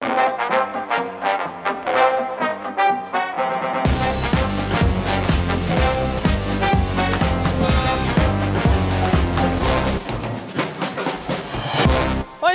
欢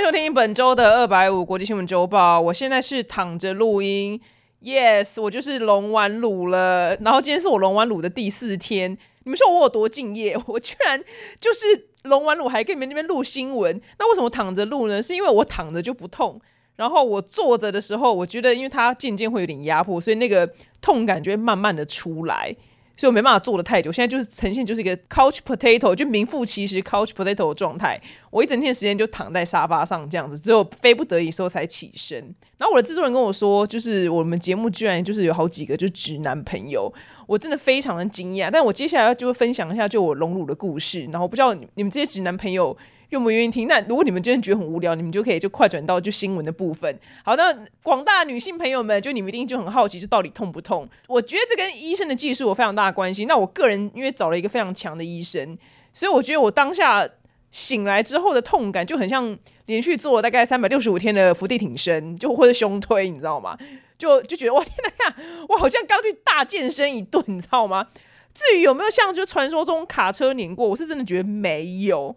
迎收听本周的二百五国际新闻周报。我现在是躺着录音，yes，我就是龙完卤了。然后今天是我龙完卤的第四天。你们说我有多敬业？我居然就是龙完卤还跟你们那边录新闻。那为什么躺着录呢？是因为我躺着就不痛。然后我坐着的时候，我觉得因为它渐渐会有点压迫，所以那个痛感就会慢慢的出来，所以我没办法坐的太久。现在就是呈现就是一个 couch potato，就名副其实 couch potato 的状态。我一整天时间就躺在沙发上这样子，只有非不得已时候才起身。然后我的制作人跟我说，就是我们节目居然就是有好几个就直男朋友，我真的非常的惊讶。但我接下来就会分享一下就我隆乳的故事，然后不知道你们这些直男朋友。愿不愿意听？那如果你们真的觉得很无聊，你们就可以就快转到就新闻的部分。好，那广大女性朋友们，就你们一定就很好奇，就到底痛不痛？我觉得这跟医生的技术有非常大的关系。那我个人因为找了一个非常强的医生，所以我觉得我当下醒来之后的痛感就很像连续做了大概三百六十五天的伏地挺身，就或者胸推，你知道吗？就就觉得哇天哪呀，我好像刚去大健身一顿，你知道吗？至于有没有像就传说中卡车碾过，我是真的觉得没有。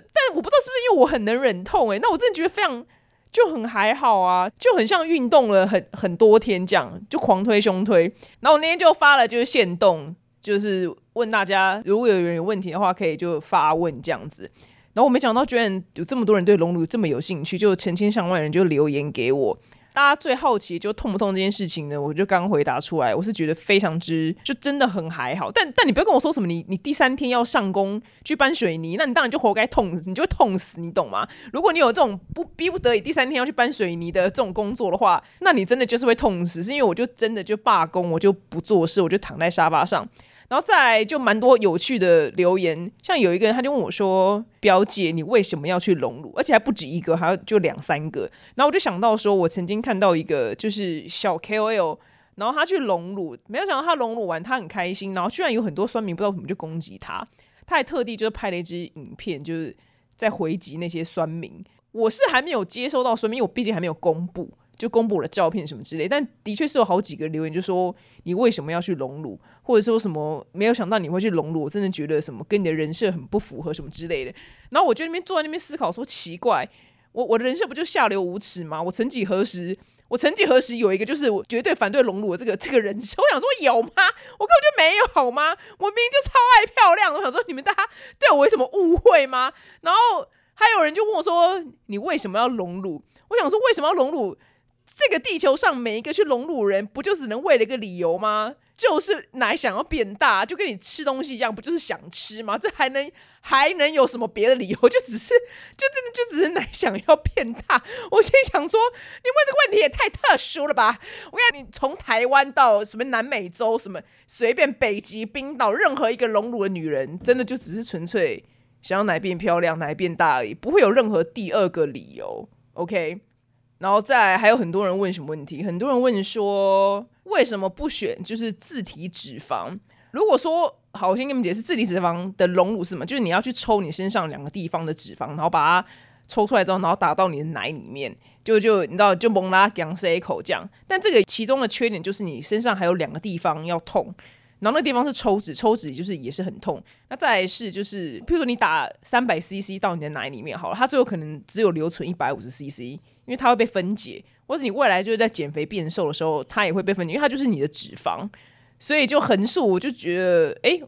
但我不知道是不是因为我很能忍痛诶，那我真的觉得非常就很还好啊，就很像运动了很很多天这样，就狂推胸推。然后我那天就发了就是限动，就是问大家如果有人有问题的话，可以就发问这样子。然后我没想到居然有这么多人对龙乳这么有兴趣，就成千上万人就留言给我。大家最好奇就痛不痛这件事情呢？我就刚回答出来，我是觉得非常之就真的很还好。但但你不要跟我说什么，你你第三天要上工去搬水泥，那你当然就活该痛，你就会痛死，你懂吗？如果你有这种不逼不得已第三天要去搬水泥的这种工作的话，那你真的就是会痛死。是因为我就真的就罢工，我就不做事，我就躺在沙发上。然后再就蛮多有趣的留言，像有一个人他就问我说：“表姐，你为什么要去隆乳？而且还不止一个，还有就两三个。”然后我就想到说，我曾经看到一个就是小 KOL，然后他去隆乳，没有想到他隆乳完他很开心，然后居然有很多酸民不知道怎么就攻击他，他还特地就是拍了一支影片，就是在回击那些酸民。我是还没有接收到酸民，因为我毕竟还没有公布。就公布了照片什么之类，但的确是有好几个留言，就说你为什么要去隆乳，或者说什么没有想到你会去隆乳，我真的觉得什么跟你的人设很不符合什么之类的。然后我就那边坐在那边思考，说奇怪，我我的人设不就下流无耻吗？我曾几何时，我曾几何时有一个就是我绝对反对隆乳的这个这个人设，我想说有吗？我根本就没有好吗？我明明就超爱漂亮，我想说你们大家对我有什么误会吗？然后还有人就问我说，你为什么要隆乳？我想说为什么要隆乳？这个地球上每一个去隆乳人，不就只能为了一个理由吗？就是奶想要变大，就跟你吃东西一样，不就是想吃吗？这还能还能有什么别的理由？就只是就真的就只是奶想要变大。我心想说，你问这个问题也太特殊了吧？我看你从台湾到什么南美洲，什么随便北极、冰岛，任何一个隆乳的女人，真的就只是纯粹想要奶变漂亮、奶变大而已，不会有任何第二个理由。OK。然后再还有很多人问什么问题？很多人问说为什么不选就是自体脂肪？如果说好，我先跟你们解释，自体脂肪的隆乳是什么？就是你要去抽你身上两个地方的脂肪，然后把它抽出来之后，然后打到你的奶里面，就就你知道就蒙拉讲塞口这样。但这个其中的缺点就是你身上还有两个地方要痛，然后那地方是抽脂，抽脂就是也是很痛。那再来是就是，譬如说你打三百 CC 到你的奶里面好了，它最后可能只有留存一百五十 CC。因为它会被分解，或者你未来就是在减肥变瘦的时候，它也会被分解，因为它就是你的脂肪，所以就横竖我就觉得，哎，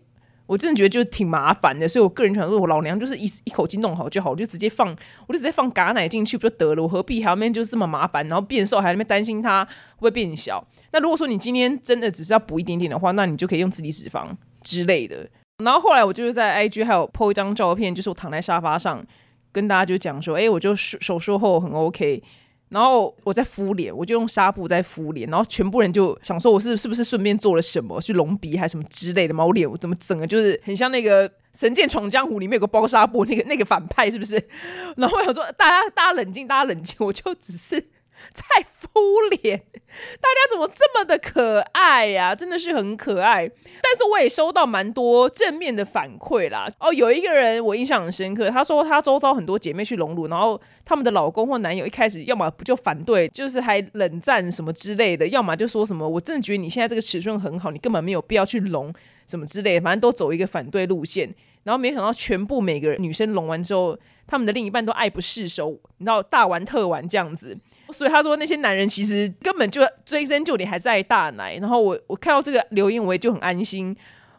我真的觉得就挺麻烦的，所以我个人想说，我老娘就是一一口气弄好就好，我就直接放，我就直接放嘎奶进去不就得了，我何必还要面就这么麻烦，然后变瘦还那边担心它会会变小？那如果说你今天真的只是要补一点点的话，那你就可以用自体脂肪之类的。然后后来我就是在 IG 还有 po 一张照片，就是我躺在沙发上。跟大家就讲说，哎，我就手手术后很 OK，然后我在敷脸，我就用纱布在敷脸，然后全部人就想说我是是不是顺便做了什么，去隆鼻还是什么之类的嘛？我脸我怎么整个就是很像那个《神剑闯江湖》里面有个包纱布那个那个反派是不是？然后我想说大家大家冷静，大家冷静，我就只是。在敷脸，大家怎么这么的可爱呀？真的是很可爱。但是我也收到蛮多正面的反馈啦。哦，有一个人我印象很深刻，他说他周遭很多姐妹去隆乳，然后他们的老公或男友一开始要么不就反对，就是还冷战什么之类的，要么就说什么我真的觉得你现在这个尺寸很好，你根本没有必要去隆什么之类，反正都走一个反对路线。然后没想到全部每个人女生隆完之后，他们的另一半都爱不释手，你知道大玩特玩这样子。所以他说那些男人其实根本就追根究底还在大奶。然后我我看到这个留言我也就很安心，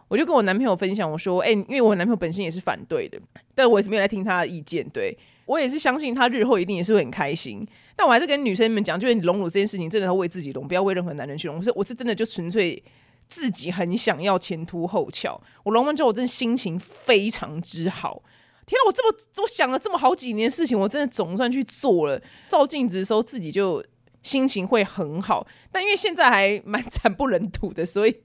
我就跟我男朋友分享我说，哎，因为我男朋友本身也是反对的，但我也是没有来听他的意见。对我也是相信他日后一定也是会很开心。但我还是跟女生们讲，就是你隆乳这件事情真的要为自己隆，不要为任何男人去隆。我是我是真的就纯粹。自己很想要前凸后翘，我隆完之后，我真的心情非常之好。天呐，我这么我想了这么好几年事情，我真的总算去做了。照镜子的时候，自己就心情会很好。但因为现在还蛮惨不忍睹的，所以。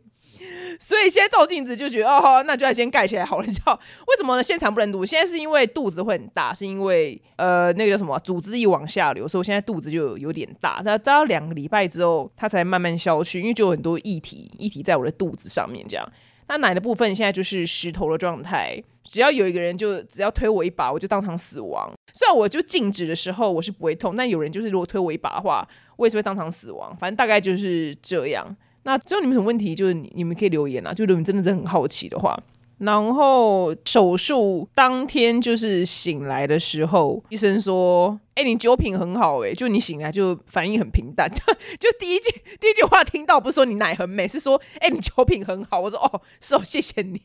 所以现在照镜子就觉得哦，那就要先盖起来好了。叫为什么呢？现在惨不忍睹。现在是因为肚子会很大，是因为呃那个叫什么组织一往下流，所以我现在肚子就有点大。那扎到两个礼拜之后，它才慢慢消去，因为就有很多液体液体在我的肚子上面这样。那奶的部分现在就是石头的状态，只要有一个人就只要推我一把，我就当场死亡。虽然我就静止的时候我是不会痛，但有人就是如果推我一把的话，我也是会当场死亡。反正大概就是这样。那只要你们有什么问题，就是你们可以留言啊。就如果你真的是很好奇的话，然后手术当天就是醒来的时候，医生说：“哎，你酒品很好，哎，就你醒来就反应很平淡。” 就第一句第一句话听到不是说你奶很美，是说：“哎，你酒品很好。”我说：“哦，是哦，谢谢你。”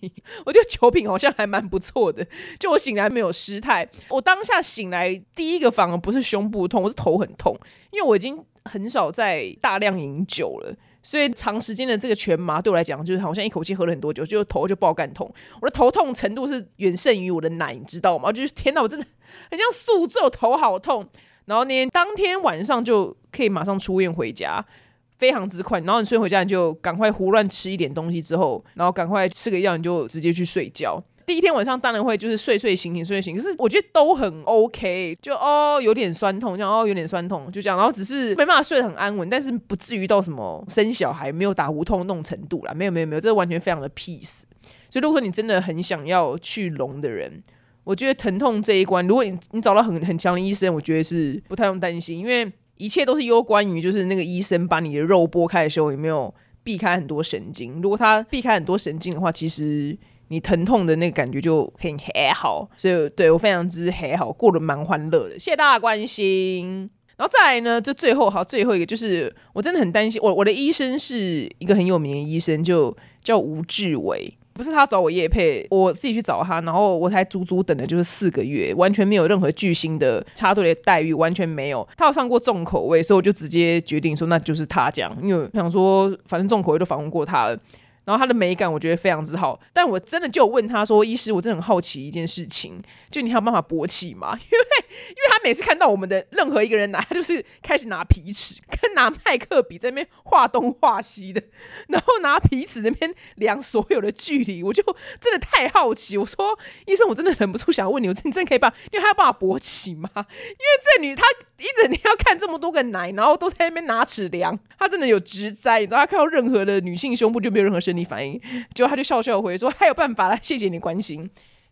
我觉得酒品好像还蛮不错的。就我醒来没有失态，我当下醒来第一个反而不是胸部痛，我是头很痛，因为我已经很少在大量饮酒了。所以长时间的这个全麻对我来讲，就是好像一口气喝了很多酒，就头就爆干痛。我的头痛程度是远胜于我的奶，你知道吗？就是天哪，我真的很像宿醉，头好痛。然后呢当天晚上就可以马上出院回家，非常之快。然后你睡回家，你就赶快胡乱吃一点东西，之后然后赶快吃个药，你就直接去睡觉。第一天晚上当然会就是睡睡醒醒睡睡醒，可是我觉得都很 OK，就哦有点酸痛，这样哦有点酸痛，就这样，然后只是没办法睡得很安稳，但是不至于到什么生小孩没有打无痛那种程度啦，没有没有没有，这完全非常的 peace。所以如果你真的很想要去隆的人，我觉得疼痛这一关，如果你你找到很很强的医生，我觉得是不太用担心，因为一切都是攸关于就是那个医生把你的肉剥开的时候有没有避开很多神经，如果他避开很多神经的话，其实。你疼痛的那个感觉就很还好，所以对我非常之还好，过得蛮欢乐的。谢谢大家关心。然后再来呢，就最后好，最后一个就是我真的很担心，我我的医生是一个很有名的医生，就叫吴志伟，不是他找我叶配，我自己去找他，然后我才足足等的就是四个月，完全没有任何巨星的插队的待遇，完全没有。他有上过重口味，所以我就直接决定说那就是他这样，因为想说反正重口味都访问过他了。然后他的美感我觉得非常之好，但我真的就问他说：“医师，我真的很好奇一件事情，就你还有办法勃起吗？因为因为他每次看到我们的任何一个人拿，他就是开始拿皮尺跟拿麦克笔在那边画东画西的，然后拿皮尺那边量所有的距离，我就真的太好奇。我说医生，我真的忍不住想问你，我你真可以办？因为他要办法勃起吗？因为这女她一整天要看这么多个奶，然后都在那边拿尺量，她真的有直灾。然后看到任何的女性胸部就没有任何生理。反应，结果他就笑笑回说：“还有办法啦，谢谢你关心。”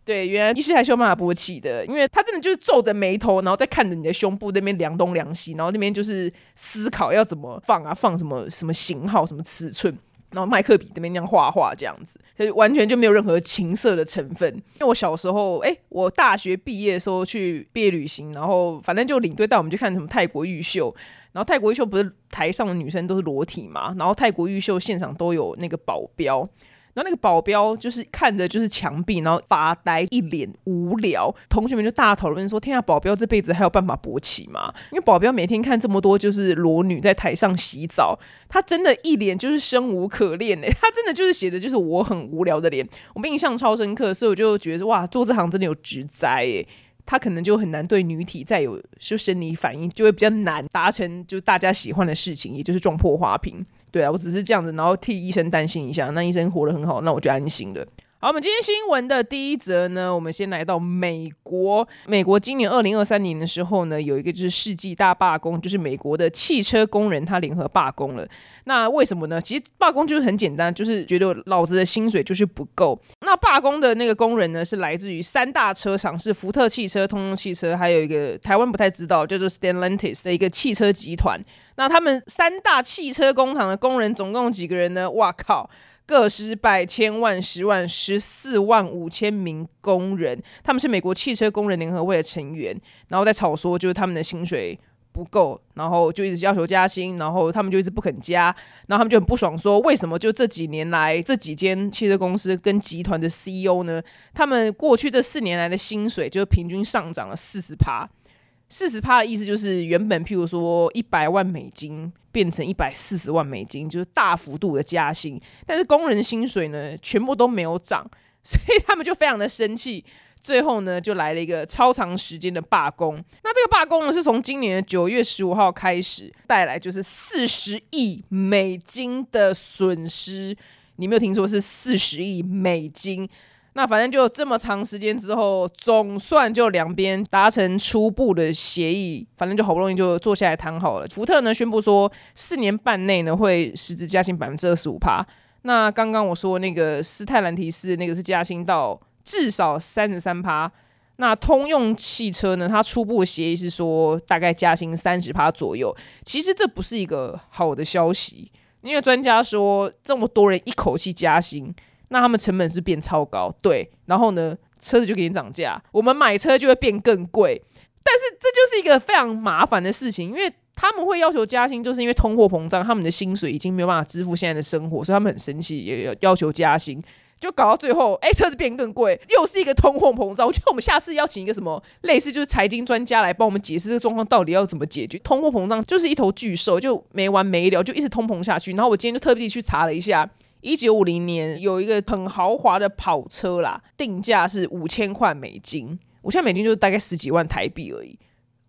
对，原来医师还是有办法勃起的，因为他真的就是皱着眉头，然后在看着你的胸部那边量东量西，然后那边就是思考要怎么放啊，放什么什么型号、什么尺寸，然后麦克笔这边那样画画这样子，完全就没有任何情色的成分。因为我小时候，哎，我大学毕业的时候去毕业旅行，然后反正就领队带我们去看什么泰国玉秀。然后泰国玉秀不是台上的女生都是裸体嘛？然后泰国玉秀现场都有那个保镖，然后那个保镖就是看着就是墙壁，然后发呆，一脸无聊。同学们就大讨论说：“天啊，保镖这辈子还有办法勃起吗？”因为保镖每天看这么多就是裸女在台上洗澡，他真的一脸就是生无可恋哎，他真的就是写的就是我很无聊的脸，我印象超深刻，所以我就觉得哇，做这行真的有职灾哎。他可能就很难对女体再有就生理反应，就会比较难达成就大家喜欢的事情，也就是撞破花瓶。对啊，我只是这样子，然后替医生担心一下，那医生活得很好，那我就安心了。好，我们今天新闻的第一则呢，我们先来到美国。美国今年二零二三年的时候呢，有一个就是世纪大罢工，就是美国的汽车工人他联合罢工了。那为什么呢？其实罢工就是很简单，就是觉得老子的薪水就是不够。那罢工的那个工人呢，是来自于三大车厂，是福特汽车、通用汽车，还有一个台湾不太知道叫做 Stellantis 的一个汽车集团。那他们三大汽车工厂的工人总共几个人呢？哇靠！个十百千万十万十四万五千名工人，他们是美国汽车工人联合会的成员，然后在吵说就是他们的薪水不够，然后就一直要求加薪，然后他们就一直不肯加，然后他们就很不爽，说为什么就这几年来这几间汽车公司跟集团的 CEO 呢？他们过去这四年来的薪水就平均上涨了四十趴。四十趴的意思就是原本譬如说一百万美金变成一百四十万美金，就是大幅度的加薪。但是工人薪水呢，全部都没有涨，所以他们就非常的生气。最后呢，就来了一个超长时间的罢工。那这个罢工呢，是从今年的九月十五号开始，带来就是四十亿美金的损失。你没有听说是四十亿美金？那反正就这么长时间之后，总算就两边达成初步的协议，反正就好不容易就坐下来谈好了。福特呢宣布说，四年半内呢会实质加薪百分之二十五趴。那刚刚我说那个斯泰兰提斯那个是加薪到至少三十三趴。那通用汽车呢，它初步的协议是说大概加薪三十趴左右。其实这不是一个好的消息，因为专家说这么多人一口气加薪。那他们成本是变超高，对，然后呢，车子就给你涨价，我们买车就会变更贵，但是这就是一个非常麻烦的事情，因为他们会要求加薪，就是因为通货膨胀，他们的薪水已经没有办法支付现在的生活，所以他们很生气，也要要求加薪，就搞到最后，哎，车子变更贵，又是一个通货膨胀。我觉得我们下次邀请一个什么类似就是财经专家来帮我们解释这个状况到底要怎么解决。通货膨胀就是一头巨兽，就没完没了，就一直通膨下去。然后我今天就特地去查了一下。一九五零年有一个很豪华的跑车啦，定价是五千块美金，五千美金就是大概十几万台币而已。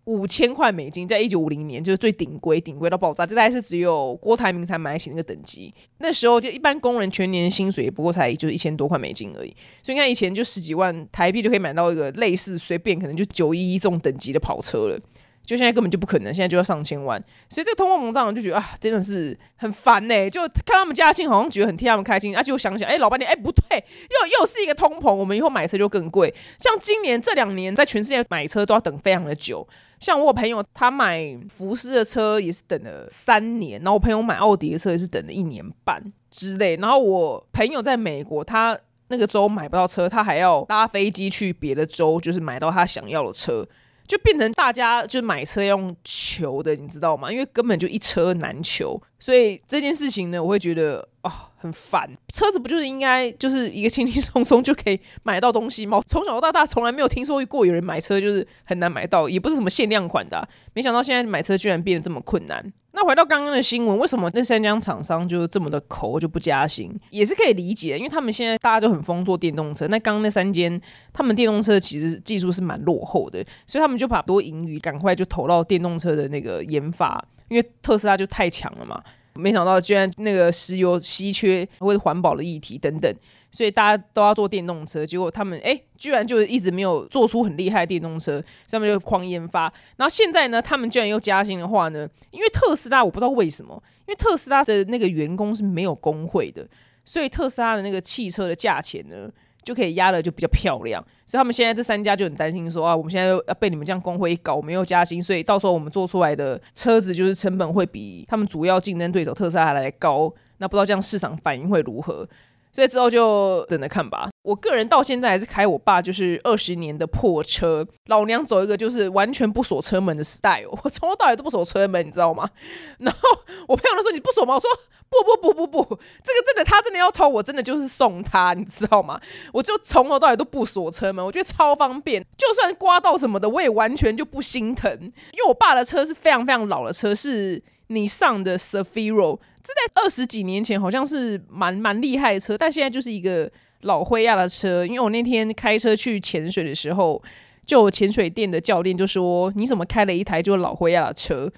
五千块美金，在一九五零年就是最顶规，顶规到爆炸，这大概是只有郭台铭才买得起那个等级。那时候就一般工人全年薪水也不过才就是一千多块美金而已，所以你看以前就十几万台币就可以买到一个类似随便可能就九一一这种等级的跑车了。就现在根本就不可能，现在就要上千万，所以这个通货膨胀就觉得啊，真的是很烦呢。就看他们加薪，好像觉得很替他们开心，而且我想想，哎，老板娘，哎，不对，又又是一个通膨，我们以后买车就更贵。像今年这两年，在全世界买车都要等非常的久。像我朋友他买福斯的车也是等了三年，然后我朋友买奥迪的车也是等了一年半之类。然后我朋友在美国，他那个州买不到车，他还要搭飞机去别的州，就是买到他想要的车。就变成大家就买车用求的，你知道吗？因为根本就一车难求，所以这件事情呢，我会觉得哦很烦。车子不就是应该就是一个轻轻松松就可以买到东西吗？从小到大从来没有听说过有人买车就是很难买到，也不是什么限量款的。没想到现在买车居然变得这么困难。那回到刚刚的新闻，为什么那三家厂商就这么的抠就不加薪，也是可以理解，因为他们现在大家都很疯做电动车。那刚刚那三间，他们电动车其实技术是蛮落后的，所以他们就把多盈余赶快就投到电动车的那个研发，因为特斯拉就太强了嘛。没想到居然那个石油稀缺或者环保的议题等等。所以大家都要做电动车，结果他们哎，居然就一直没有做出很厉害的电动车，所以他们就狂研发。然后现在呢，他们居然又加薪的话呢，因为特斯拉我不知道为什么，因为特斯拉的那个员工是没有工会的，所以特斯拉的那个汽车的价钱呢就可以压的就比较漂亮。所以他们现在这三家就很担心说啊，我们现在要被你们这样工会一搞，我们又加薪，所以到时候我们做出来的车子就是成本会比他们主要竞争对手特斯拉来高。那不知道这样市场反应会如何？所以之后就等着看吧。我个人到现在还是开我爸就是二十年的破车，老娘走一个就是完全不锁车门的时代。我从头到尾都不锁车门，你知道吗？然后我朋友都说你不锁吗？我说不不不不不，这个真的他真的要偷，我真的就是送他，你知道吗？我就从头到尾都不锁车门，我觉得超方便，就算刮到什么的，我也完全就不心疼。因为我爸的车是非常非常老的车，是你上的 s a f i r o 这在二十几年前好像是蛮蛮厉害的车，但现在就是一个老灰亚的车。因为我那天开车去潜水的时候，就潜水店的教练就说：“你怎么开了一台就是老灰亚的车？”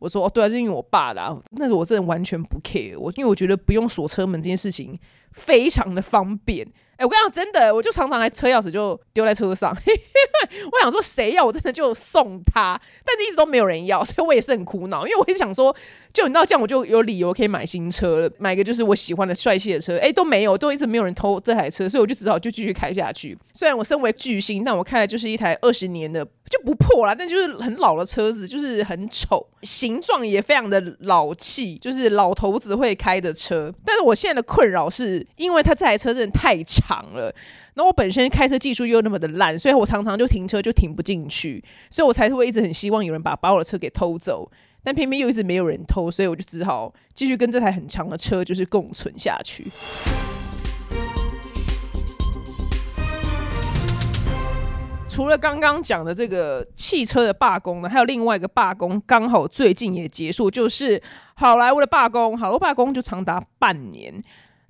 我说：“哦，对啊，是因为我爸的。那个我真的完全不 care，我因为我觉得不用锁车门这件事情非常的方便。”哎，我跟你讲，真的，我就常常还车钥匙就丢在车上，我想说谁要我真的就送他，但是一直都没有人要，所以我也是很苦恼，因为我也想说，就你知道这样我就有理由可以买新车了，买个就是我喜欢的帅气的车，哎，都没有，都一直没有人偷这台车，所以我就只好就继续开下去。虽然我身为巨星，但我开的就是一台二十年的就不破啦，但就是很老的车子，就是很丑，形状也非常的老气，就是老头子会开的车。但是我现在的困扰是因为他这台车真的太长。了，那我本身开车技术又那么的烂，所以我常常就停车就停不进去，所以我才会一直很希望有人把把我的车给偷走，但偏偏又一直没有人偷，所以我就只好继续跟这台很长的车就是共存下去。除了刚刚讲的这个汽车的罢工呢，还有另外一个罢工，刚好最近也结束，就是好莱坞的罢工，好多罢工就长达半年。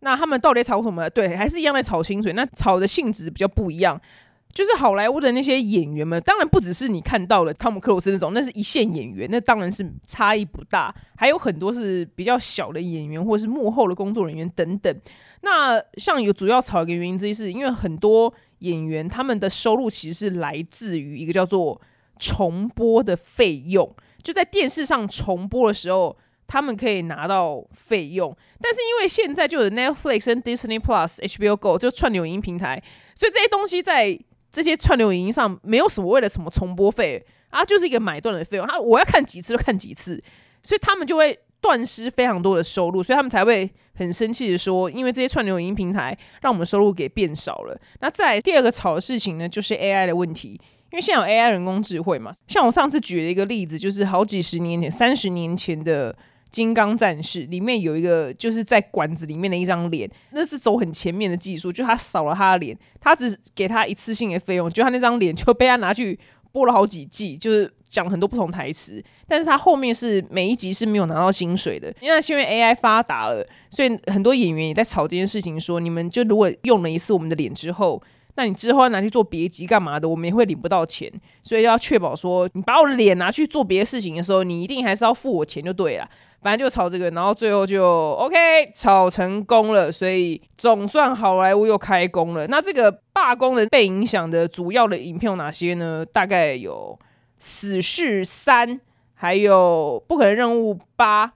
那他们到底吵什么？对，还是一样在吵薪水。那吵的性质比较不一样，就是好莱坞的那些演员们，当然不只是你看到了汤姆克鲁斯那种，那是一线演员，那当然是差异不大。还有很多是比较小的演员，或是幕后的工作人员等等。那像有主要吵一个原因之一，是因为很多演员他们的收入其实是来自于一个叫做重播的费用，就在电视上重播的时候。他们可以拿到费用，但是因为现在就有 Netflix 跟 Disney Plus、HBO Go 就串流影音平台，所以这些东西在这些串流影音上没有什么为了什么重播费啊，就是一个买断的费用。他我要看几次就看几次，所以他们就会断失非常多的收入，所以他们才会很生气的说，因为这些串流影音平台让我们收入给变少了。那再第二个吵的事情呢，就是 AI 的问题。因为现在有 AI 人工智慧嘛，像我上次举了一个例子，就是好几十年前、三十年前的。金刚战士里面有一个，就是在管子里面的一张脸，那是走很前面的技术，就他扫了他的脸，他只给他一次性的费用，就他那张脸就被他拿去播了好几季，就是讲很多不同台词，但是他后面是每一集是没有拿到薪水的，因为因为 AI 发达了，所以很多演员也在吵这件事情，说你们就如果用了一次我们的脸之后。那你之后要拿去做别集干嘛的？我们也会领不到钱，所以要确保说，你把我脸拿去做别的事情的时候，你一定还是要付我钱就对了。反正就炒这个，然后最后就 OK，炒成功了，所以总算好莱坞又开工了。那这个罢工的被影响的主要的影片有哪些呢？大概有《死侍三》，还有《不可能任务八》。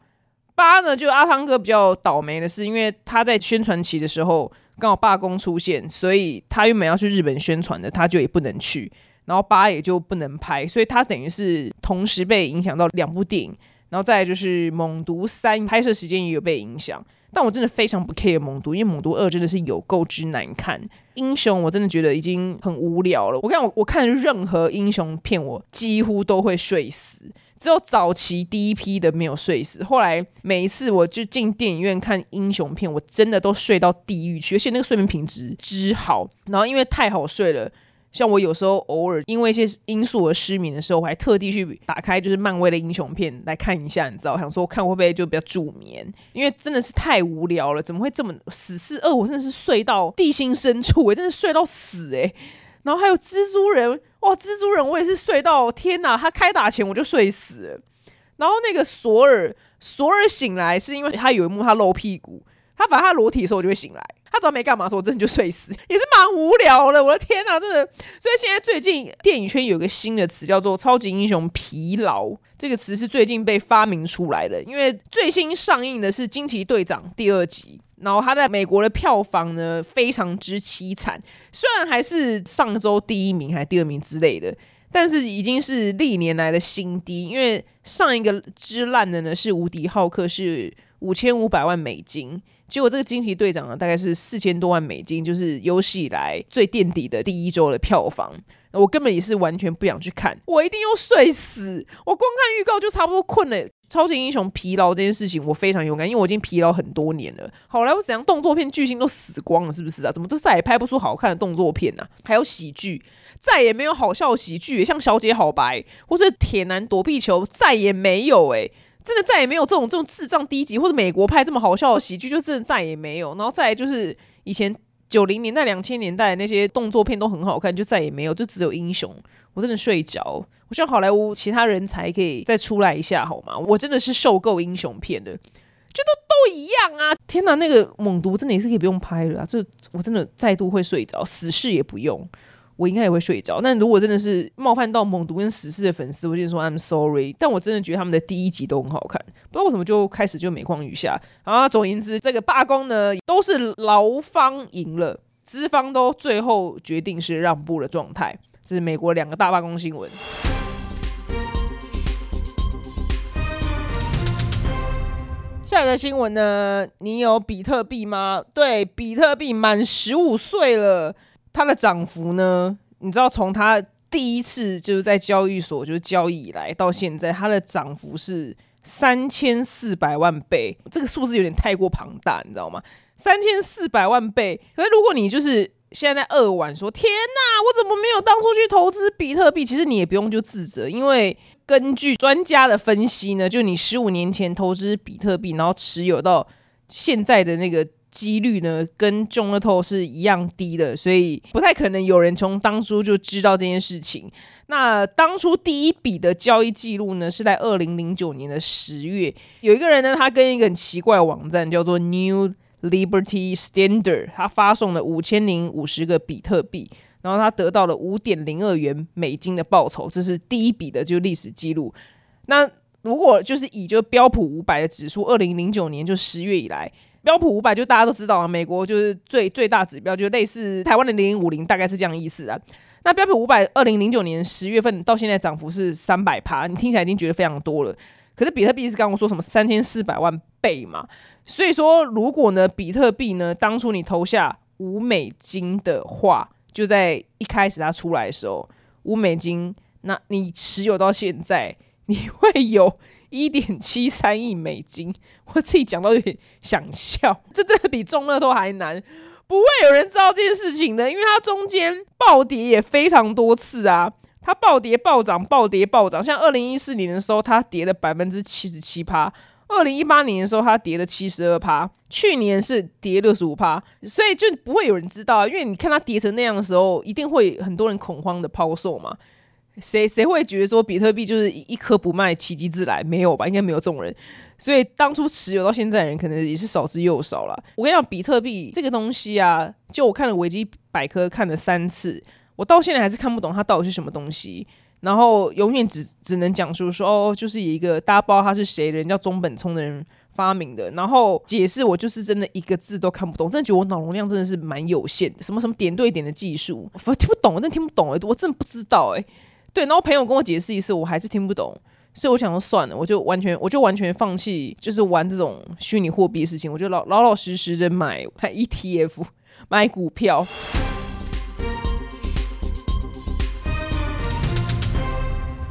八呢，就阿汤哥比较倒霉的是，因为他在宣传期的时候。刚好罢工出现，所以他原本要去日本宣传的，他就也不能去，然后八也就不能拍，所以他等于是同时被影响到两部电影，然后再就是《猛毒三》拍摄时间也有被影响，但我真的非常不 care《猛毒》，因为《猛毒二》真的是有够之难看，英雄我真的觉得已经很无聊了。我看我我看任何英雄片，我几乎都会睡死。只有早期第一批的没有睡死，后来每一次我就进电影院看英雄片，我真的都睡到地狱去，而且那个睡眠品质之好。然后因为太好睡了，像我有时候偶尔因为一些因素而失眠的时候，我还特地去打开就是漫威的英雄片来看一下，你知道，想说看会不会就比较助眠，因为真的是太无聊了，怎么会这么死侍二？我真的是睡到地心深处，我真的睡到死哎。然后还有蜘蛛人。哇，蜘蛛人我也是睡到天哪！他开打前我就睡死。然后那个索尔，索尔醒来是因为他有一幕他露屁股，他反正他裸体的时候我就会醒来。他只要没干嘛的时候，我真的就睡死，也是蛮无聊的。我的天哪，真的！所以现在最近电影圈有个新的词叫做“超级英雄疲劳”，这个词是最近被发明出来的。因为最新上映的是《惊奇队长》第二集。然后他在美国的票房呢非常之凄惨，虽然还是上周第一名还是第二名之类的，但是已经是历年来的新低。因为上一个之烂的呢是无敌浩克，是五千五百万美金，结果这个惊奇队长呢大概是四千多万美金，就是有史以来最垫底的第一周的票房。我根本也是完全不想去看，我一定要睡死。我光看预告就差不多困了。超级英雄疲劳这件事情，我非常勇敢，因为我已经疲劳很多年了。好莱坞怎样动作片巨星都死光了，是不是啊？怎么都再也拍不出好看的动作片呢？还有喜剧，再也没有好笑的喜剧，像《小姐好白》或者《铁男躲避球》，再也没有哎，真的再也没有这种这种智障低级或者美国拍这么好笑的喜剧，就真的再也没有。然后再来就是以前。九零年代、两千年代那些动作片都很好看，就再也没有，就只有英雄。我真的睡着。我希望好莱坞其他人才可以再出来一下，好吗？我真的是受够英雄片的，就都都一样啊！天哪，那个猛毒真的也是可以不用拍了！这我真的再度会睡着，死侍也不用。我应该也会睡着。但如果真的是冒犯到猛毒跟死侍的粉丝，我就说 I'm sorry。但我真的觉得他们的第一集都很好看，不知道为什么就开始就每况愈下。啊，总言之，这个罢工呢，都是劳方赢了，资方都最后决定是让步的状态。这是美国两个大罢工新闻。下一个新闻呢？你有比特币吗？对，比特币满十五岁了。它的涨幅呢？你知道从它第一次就是在交易所就是交易以来到现在，它的涨幅是三千四百万倍，这个数字有点太过庞大，你知道吗？三千四百万倍。可是如果你就是现在在扼腕说天哪，我怎么没有当初去投资比特币？其实你也不用就自责，因为根据专家的分析呢，就你十五年前投资比特币，然后持有到现在的那个。几率呢，跟中了头是一样低的，所以不太可能有人从当初就知道这件事情。那当初第一笔的交易记录呢，是在二零零九年的十月，有一个人呢，他跟一个很奇怪的网站叫做 New Liberty Standard，他发送了五千零五十个比特币，然后他得到了五点零二元美金的报酬，这是第一笔的就历史记录。那如果就是以就标普五百的指数，二零零九年就十月以来。标普五百就大家都知道啊，美国就是最最大指标，就类似台湾的零零五零，大概是这样意思啊。那标普五百二零零九年十月份到现在涨幅是三百趴，你听起来已经觉得非常多了。可是比特币是刚刚说什么三千四百万倍嘛？所以说，如果呢，比特币呢，当初你投下五美金的话，就在一开始它出来的时候，五美金，那你持有到现在，你会有。一点七三亿美金，我自己讲到有点想笑，这真的比中乐透还难，不会有人知道这件事情的，因为它中间暴跌也非常多次啊，它暴跌暴涨，暴跌暴涨，像二零一四年的时候，它跌了百分之七十七趴，二零一八年的时候，它跌了七十二趴，去年是跌六十五趴，所以就不会有人知道，因为你看它跌成那样的时候，一定会很多人恐慌的抛售嘛。谁谁会觉得说比特币就是一颗不卖，奇迹自来？没有吧？应该没有这种人。所以当初持有到现在的人，可能也是少之又少了。我跟你讲，比特币这个东西啊，就我看了维基百科看了三次，我到现在还是看不懂它到底是什么东西。然后永远只只能讲述说，哦，就是一个大家不知道他是谁人，叫中本聪的人发明的。然后解释，我就是真的一个字都看不懂，真的觉得我脑容量真的是蛮有限的。什么什么点对点的技术，我听不懂，我真的听不懂哎，我真的不知道哎。对，然后朋友跟我解释一次，我还是听不懂，所以我想说算了，我就完全我就完全放弃，就是玩这种虚拟货币的事情，我就老老老实实的买 ETF，买股票。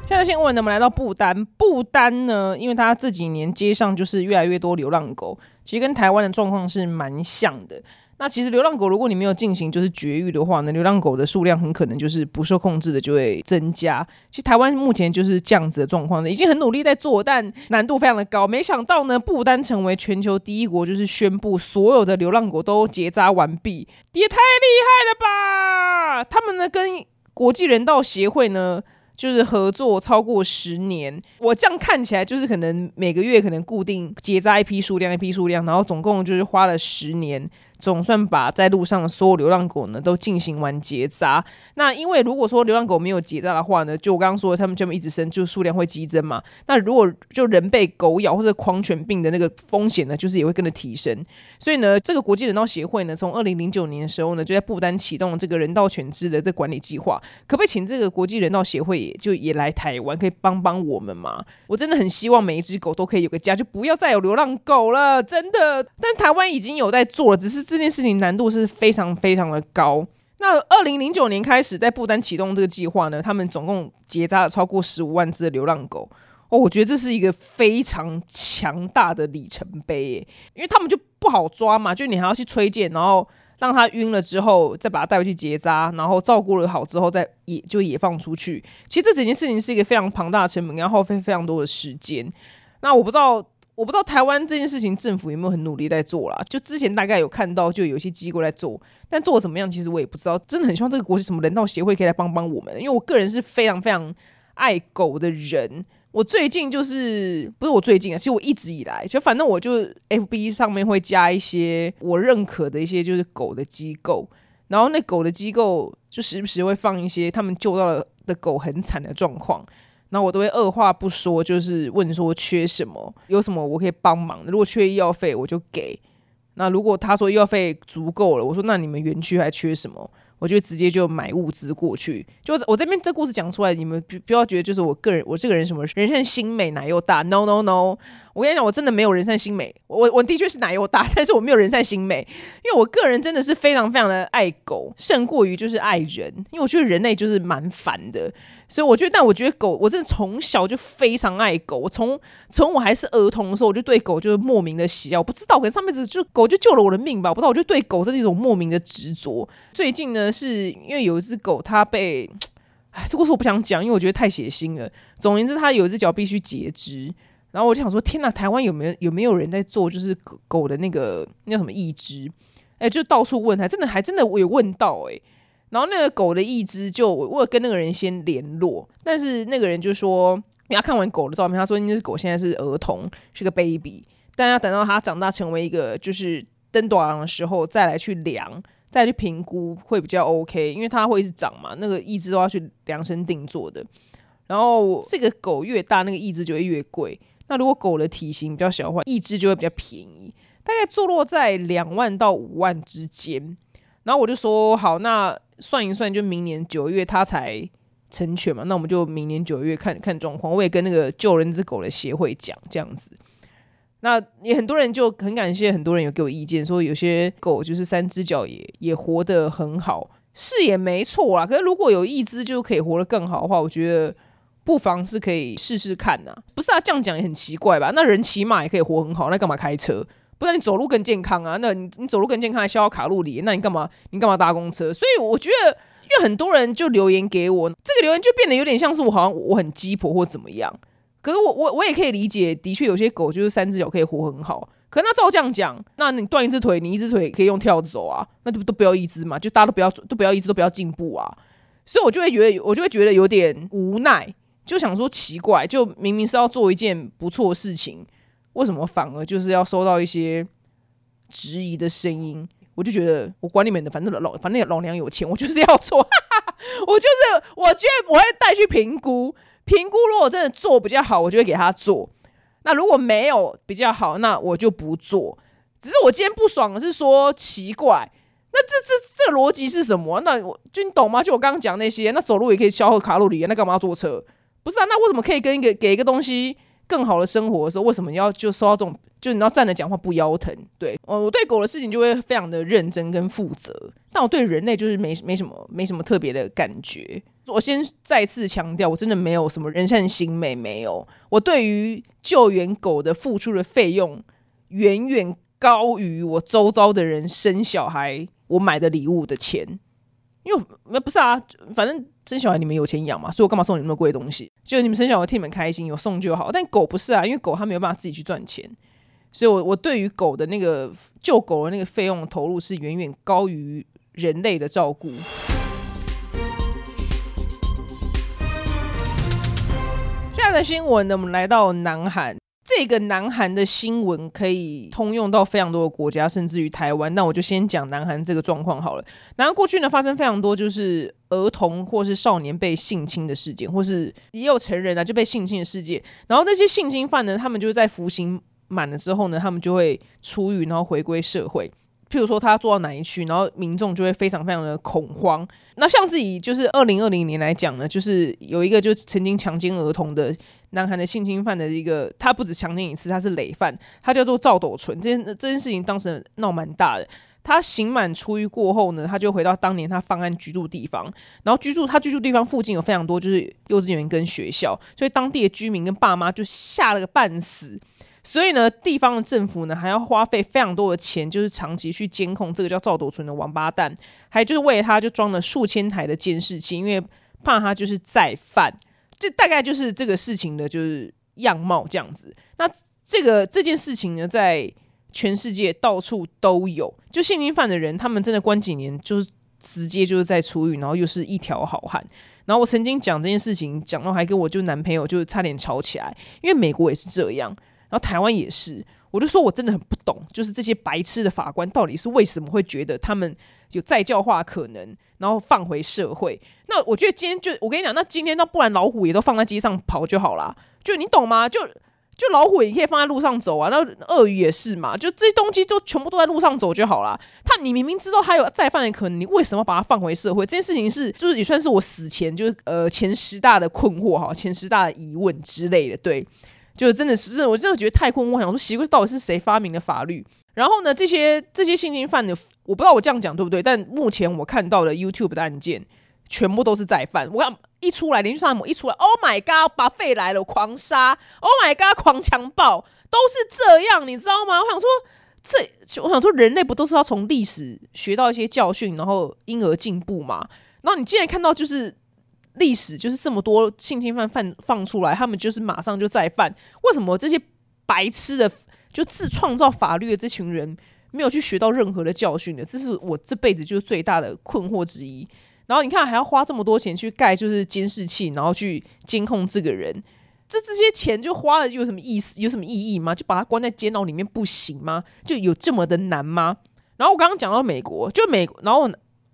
现在新闻呢，我们来到不丹，不丹呢，因为它这几年街上就是越来越多流浪狗，其实跟台湾的状况是蛮像的。那其实流浪狗，如果你没有进行就是绝育的话呢，流浪狗的数量很可能就是不受控制的就会增加。其实台湾目前就是这样子的状况呢，已经很努力在做，但难度非常的高。没想到呢，不丹成为全球第一国，就是宣布所有的流浪狗都结扎完毕，也太厉害了吧！他们呢跟国际人道协会呢。就是合作超过十年，我这样看起来就是可能每个月可能固定结扎一批数量一批数量，然后总共就是花了十年。总算把在路上的所有流浪狗呢都进行完结扎。那因为如果说流浪狗没有结扎的话呢，就我刚刚说他们这么一直生，就数量会激增嘛。那如果就人被狗咬或者狂犬病的那个风险呢，就是也会跟着提升。所以呢，这个国际人道协会呢，从二零零九年的时候呢，就在不丹启动这个人道犬只的这管理计划。可不可以请这个国际人道协会也就也来台湾，可以帮帮我们吗？我真的很希望每一只狗都可以有个家，就不要再有流浪狗了，真的。但台湾已经有在做了，只是。这件事情难度是非常非常的高。那二零零九年开始在不丹启动这个计划呢，他们总共结扎了超过十五万只的流浪狗。哦，我觉得这是一个非常强大的里程碑，因为他们就不好抓嘛，就你还要去催荐，然后让它晕了之后，再把它带回去结扎，然后照顾了好之后，再野就野放出去。其实这整件事情是一个非常庞大的成本，要耗费非常多的时间。那我不知道。我不知道台湾这件事情政府有没有很努力在做啦。就之前大概有看到，就有一些机构在做，但做的怎么样，其实我也不知道。真的很希望这个国际什么人道协会可以来帮帮我们，因为我个人是非常非常爱狗的人。我最近就是不是我最近啊，其实我一直以来，就反正我就 F B 上面会加一些我认可的一些就是狗的机构，然后那狗的机构就时不时会放一些他们救到了的狗很惨的状况，那我都会二话不说，就是问说缺什么，有什么我可以帮忙的，如果缺医药费我就给，那如果他说医药费足够了，我说那你们园区还缺什么？我就直接就买物资过去，就我这边这故事讲出来，你们不不要觉得就是我个人，我这个人什么人善心美奶又大，no no no，我跟你讲，我真的没有人善心美，我我的确是奶又大，但是我没有人善心美，因为我个人真的是非常非常的爱狗，胜过于就是爱人，因为我觉得人类就是蛮烦的。所以我觉得，但我觉得狗，我真的从小就非常爱狗。我从从我还是儿童的时候，我就对狗就是莫名的喜爱。我不知道，可能上辈子就狗就救了我的命吧。我不知道，我就对狗是一种莫名的执着。最近呢，是因为有一只狗，它被，哎，这故事我不想讲，因为我觉得太血腥了。总而言之，它有一只脚必须截肢。然后我就想说，天哪，台湾有没有有没有人在做就是狗狗的那个那叫什么义肢？哎，就到处问，还真的还真的我有问到哎。然后那个狗的一只就我跟那个人先联络，但是那个人就说，你要看完狗的照片，他说那只狗现在是儿童，是个 baby，但要等到它长大成为一个就是登短的时候再来去量，再去评估会比较 OK，因为它会一直长嘛，那个一只都要去量身定做的。然后这个狗越大，那个一只就会越贵。那如果狗的体型比较小的话，一只就会比较便宜，大概坐落在两万到五万之间。然后我就说好，那。算一算，就明年九月他才成全嘛，那我们就明年九月看看状况。我也跟那个救人之狗的协会讲这样子，那也很多人就很感谢，很多人有给我意见，说有些狗就是三只脚也也活得很好，是也没错啦。可是如果有一只就可以活得更好的话，我觉得不妨是可以试试看呐。不是啊，这样讲也很奇怪吧？那人骑马也可以活很好，那干嘛开车？不然你走路更健康啊？那你你走路更健康还消耗卡路里，那你干嘛你干嘛搭公车？所以我觉得，因为很多人就留言给我，这个留言就变得有点像是我好像我很鸡婆或怎么样。可是我我我也可以理解，的确有些狗就是三只脚可以活很好。可那照这样讲，那你断一只腿，你一只腿可以用跳着走啊？那就都不要一只嘛？就大家都不要都不要一只都不要进步啊？所以我就会觉得我就会觉得有点无奈，就想说奇怪，就明明是要做一件不错的事情。为什么反而就是要收到一些质疑的声音？我就觉得我管你们的，反正老反正老娘有钱，我就是要做，我就是我觉得我会带去评估，评估如果真的做比较好，我就会给他做；那如果没有比较好，那我就不做。只是我今天不爽的是说奇怪，那这这这逻辑是什么？那我就你懂吗？就我刚刚讲那些，那走路也可以消耗卡路里，那干嘛要坐车？不是啊？那为什么可以跟一个给一个东西？更好的生活的时候，为什么你要就收到这种？就你要站着讲话不腰疼？对，哦，我对狗的事情就会非常的认真跟负责，但我对人类就是没没什么没什么特别的感觉。我先再次强调，我真的没有什么人善心美，没有。我对于救援狗的付出的费用，远远高于我周遭的人生小孩我买的礼物的钱。因为不是啊，反正生小孩你们有钱养嘛，所以我干嘛送你那么贵的东西？就你们生小孩替你们开心，有送就好。但狗不是啊，因为狗它没有办法自己去赚钱，所以我我对于狗的那个救狗的那个费用投入是远远高于人类的照顾。现在的新闻呢，我们来到南韩。这个南韩的新闻可以通用到非常多的国家，甚至于台湾。那我就先讲南韩这个状况好了。然后过去呢发生非常多就是儿童或是少年被性侵的事件，或是也有成人啊就被性侵的事件。然后那些性侵犯呢，他们就是在服刑满了之后呢，他们就会出狱，然后回归社会。譬如说他做到哪一区，然后民众就会非常非常的恐慌。那像是以就是二零二零年来讲呢，就是有一个就曾经强奸儿童的南韩的性侵犯的一个，他不止强奸一次，他是累犯，他叫做赵斗淳。这件这件事情当时闹蛮大的。他刑满出狱过后呢，他就回到当年他犯案居住地方，然后居住他居住地方附近有非常多就是幼稚园跟学校，所以当地的居民跟爸妈就吓了个半死。所以呢，地方的政府呢还要花费非常多的钱，就是长期去监控这个叫赵斗淳的王八蛋，还就是为了他就装了数千台的监视器，因为怕他就是再犯。这大概就是这个事情的就是样貌这样子。那这个这件事情呢，在全世界到处都有，就性侵犯的人，他们真的关几年，就是直接就是在出狱，然后又是一条好汉。然后我曾经讲这件事情，讲到还跟我就男朋友就差点吵起来，因为美国也是这样，然后台湾也是，我就说我真的很不懂，就是这些白痴的法官到底是为什么会觉得他们有再教化可能，然后放回社会。那我觉得今天就我跟你讲，那今天那不然老虎也都放在街上跑就好啦，就你懂吗？就。就老虎也可以放在路上走啊，那鳄鱼也是嘛，就这些东西都全部都在路上走就好了。他你明明知道他有再犯的可能，你为什么把他放回社会？这件事情是就是也算是我死前就是呃前十大的困惑哈，前十大的疑问之类的。对，就真的是我真的觉得太困惑，我想说习惯到底是谁发明的法律？然后呢，这些这些性侵犯的，我不知道我这样讲对不对，但目前我看到的 YouTube 的案件。全部都是再犯，我想一出来连续杀人魔一出来，Oh my god，把肺来了，狂杀，Oh my god，狂强暴，都是这样，你知道吗？我想说，这我想说，人类不都是要从历史学到一些教训，然后因而进步吗？然后你竟然看到就是历史就是这么多性侵犯犯放出来，他们就是马上就再犯，为什么这些白痴的就自创造法律的这群人没有去学到任何的教训的？这是我这辈子就是最大的困惑之一。然后你看，还要花这么多钱去盖就是监视器，然后去监控这个人，这这些钱就花了有什么意思？有什么意义吗？就把他关在监牢里面不行吗？就有这么的难吗？然后我刚刚讲到美国，就美，然后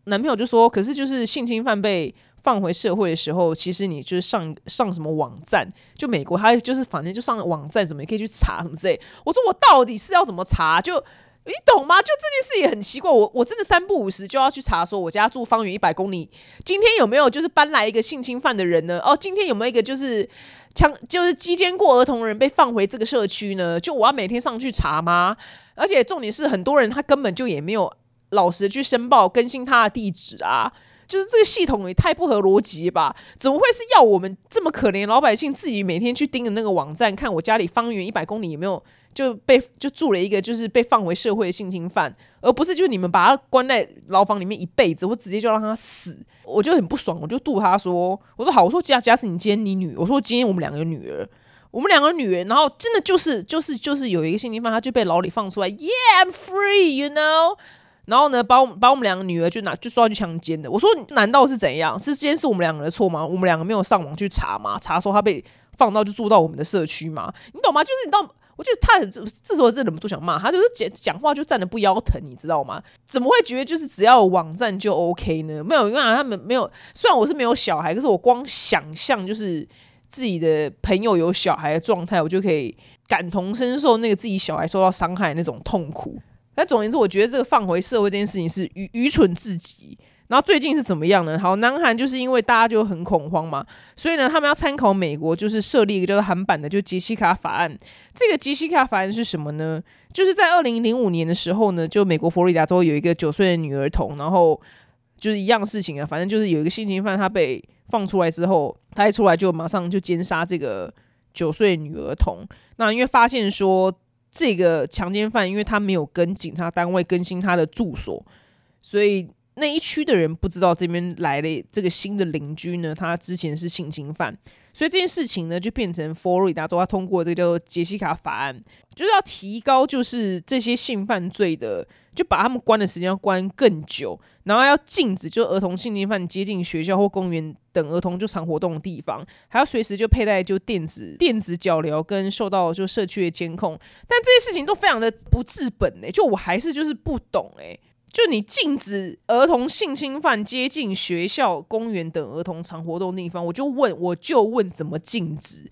男朋友就说，可是就是性侵犯被放回社会的时候，其实你就是上上什么网站，就美国他就是反正就上网站，怎么也可以去查什么之类。我说我到底是要怎么查？就你懂吗？就这件事也很奇怪。我我真的三不五时就要去查，说我家住方圆一百公里，今天有没有就是搬来一个性侵犯的人呢？哦，今天有没有一个就是强就是击奸过儿童人被放回这个社区呢？就我要每天上去查吗？而且重点是，很多人他根本就也没有老实去申报更新他的地址啊。就是这个系统也太不合逻辑吧？怎么会是要我们这么可怜老百姓自己每天去盯着那个网站，看我家里方圆一百公里有没有？就被就住了一个就是被放回社会的性侵犯，而不是就你们把他关在牢房里面一辈子，我直接就让他死，我就很不爽，我就度他说，我说好，我说假假使你今天你女，我说今天我们两个女儿，我们两个女儿，然后真的就是就是就是有一个性侵犯，他就被牢里放出来，Yeah I'm free，you know，然后呢把我把我们两个女儿就拿就抓去强奸的，我说难道是怎样？是今天是我们两个的错吗？我们两个没有上网去查吗？查说他被放到就住到我们的社区吗？你懂吗？就是你到。我觉得他这这时候真的不想骂他，就是讲讲话就站得不腰疼，你知道吗？怎么会觉得就是只要有网站就 OK 呢？没有，因为他们没有。虽然我是没有小孩，可是我光想象就是自己的朋友有小孩的状态，我就可以感同身受那个自己小孩受到伤害那种痛苦。那总而言之，我觉得这个放回社会这件事情是愚愚蠢至极。然后最近是怎么样呢？好，南韩就是因为大家就很恐慌嘛，所以呢，他们要参考美国，就是设立一个叫做韩版的，就杰西卡法案。这个杰西卡法案是什么呢？就是在二零零五年的时候呢，就美国佛罗里达州有一个九岁的女儿童，然后就是一样事情啊，反正就是有一个性侵犯，他被放出来之后，他一出来就马上就奸杀这个九岁女儿童。那因为发现说这个强奸犯，因为他没有跟警察单位更新他的住所，所以。那一区的人不知道这边来了这个新的邻居呢，他之前是性侵犯，所以这件事情呢就变成佛罗里达州他通过这个叫做杰西卡法案，就是要提高就是这些性犯罪的，就把他们关的时间要关更久，然后要禁止就儿童性侵犯接近学校或公园等儿童就常活动的地方，还要随时就佩戴就电子电子脚镣跟受到就社区的监控，但这些事情都非常的不治本哎，就我还是就是不懂哎。就你禁止儿童性侵犯接近学校、公园等儿童常活动地方，我就问，我就问怎么禁止？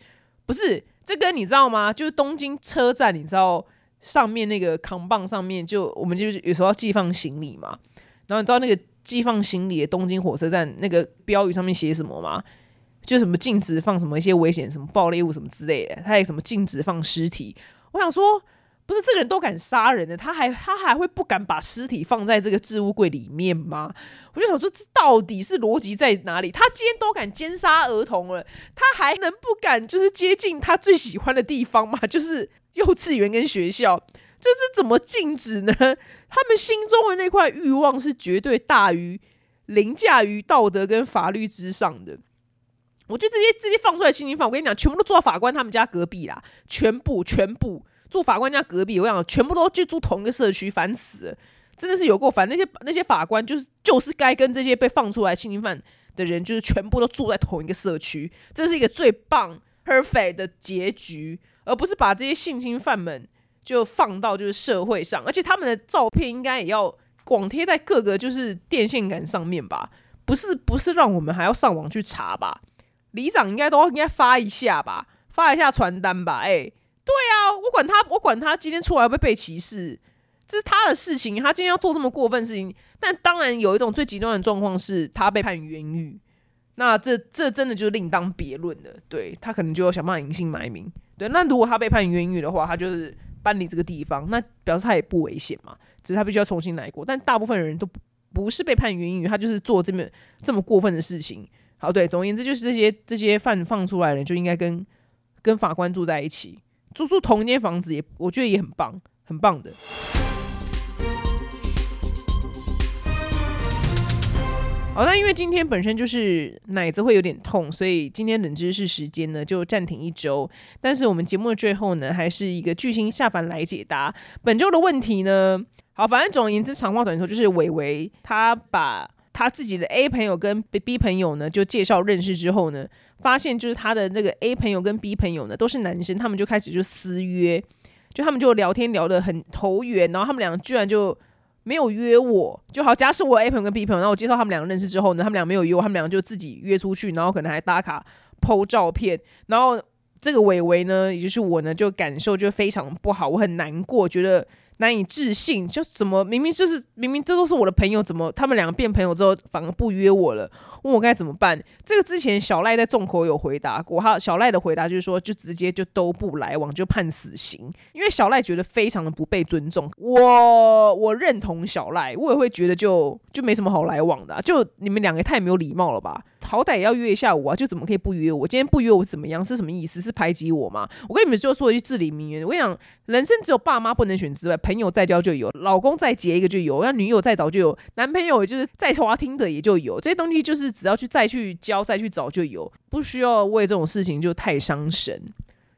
不是这个你知道吗？就是东京车站，你知道上面那个扛棒上面，就我们就是有时候要寄放行李嘛。然后你知道那个寄放行李的东京火车站那个标语上面写什么吗？就什么禁止放什么一些危险什么爆裂物什么之类的，它有什么禁止放尸体？我想说。不是这个人都敢杀人的，他还他还会不敢把尸体放在这个置物柜里面吗？我就想说，这到底是逻辑在哪里？他今天都敢奸杀儿童了，他还能不敢就是接近他最喜欢的地方吗？就是幼稚园跟学校，就是怎么禁止呢？他们心中的那块欲望是绝对大于凌驾于道德跟法律之上的。我就直接直接放出来的性侵犯，我跟你讲，全部都坐法官他们家隔壁啦，全部全部。住法官家隔壁，我想全部都去住同一个社区，烦死了，真的是有够烦。那些那些法官就是就是该跟这些被放出来性侵犯的人，就是全部都住在同一个社区，这是一个最棒 perfect 的结局，而不是把这些性侵犯们就放到就是社会上，而且他们的照片应该也要广贴在各个就是电线杆上面吧。不是不是让我们还要上网去查吧？里长应该都应该发一下吧，发一下传单吧。哎，对啊，我管他，我管他今天出来会被歧视，这是他的事情。他今天要做这么过分的事情，但当然有一种最极端的状况是他被判冤狱，那这这真的就是另当别论的。对他可能就要想办法隐姓埋名。对，那如果他被判冤狱的话，他就是搬离这个地方，那表示他也不危险嘛，只是他必须要重新来过。但大部分人都不。是被判冤狱，他就是做这么这么过分的事情。好，对，总而言之，就是这些这些犯放出来的人就应该跟跟法官住在一起，住住同一间房子，也我觉得也很棒，很棒的。好，那因为今天本身就是奶子会有点痛，所以今天冷知识时间呢就暂停一周。但是我们节目的最后呢，还是一个巨星下凡来解答本周的问题呢。好，反正总而言之，长话短说，就是伟伟他把他自己的 A 朋友跟 B 朋友呢，就介绍认识之后呢，发现就是他的那个 A 朋友跟 B 朋友呢都是男生，他们就开始就私约，就他们就聊天聊得很投缘，然后他们两个居然就没有约我，就好，假设我 A 朋友跟 B 朋友，然后我介绍他们两个认识之后呢，他们俩没有约我，他们两个就自己约出去，然后可能还打卡 PO 照片，然后这个伟伟呢，也就是我呢，就感受就非常不好，我很难过，觉得。难以置信，就怎么明明就是明明这都是我的朋友，怎么他们两个变朋友之后反而不约我了？问我该怎么办？这个之前小赖在众口有回答过，他小赖的回答就是说，就直接就都不来往，就判死刑。因为小赖觉得非常的不被尊重，我我认同小赖，我也会觉得就就没什么好来往的，就你们两个太没有礼貌了吧？好歹要约一下我啊，就怎么可以不约我？今天不约我怎么样？是什么意思？是排挤我吗？我跟你们就说一句至理名言，我跟你讲，人生只有爸妈不能选之外。朋友再交就有，老公再结一个就有，那女友再找就有，男朋友就是再花听的也就有，这些东西就是只要去再去交再去找就有，不需要为这种事情就太伤神，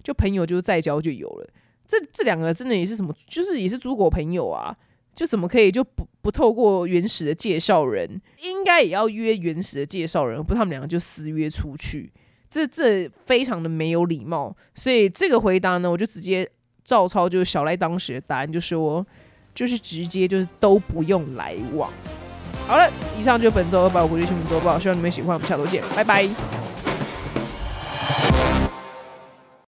就朋友就再交就有了。这这两个真的也是什么，就是也是猪狗朋友啊，就怎么可以就不不透过原始的介绍人，应该也要约原始的介绍人，不他们两个就私约出去，这这非常的没有礼貌，所以这个回答呢，我就直接。照抄就是小赖当时的答案，就说就是直接就是都不用来往。好了，以上就是本周二百五国际新闻周报，希望你们喜欢，我们下周见，拜拜。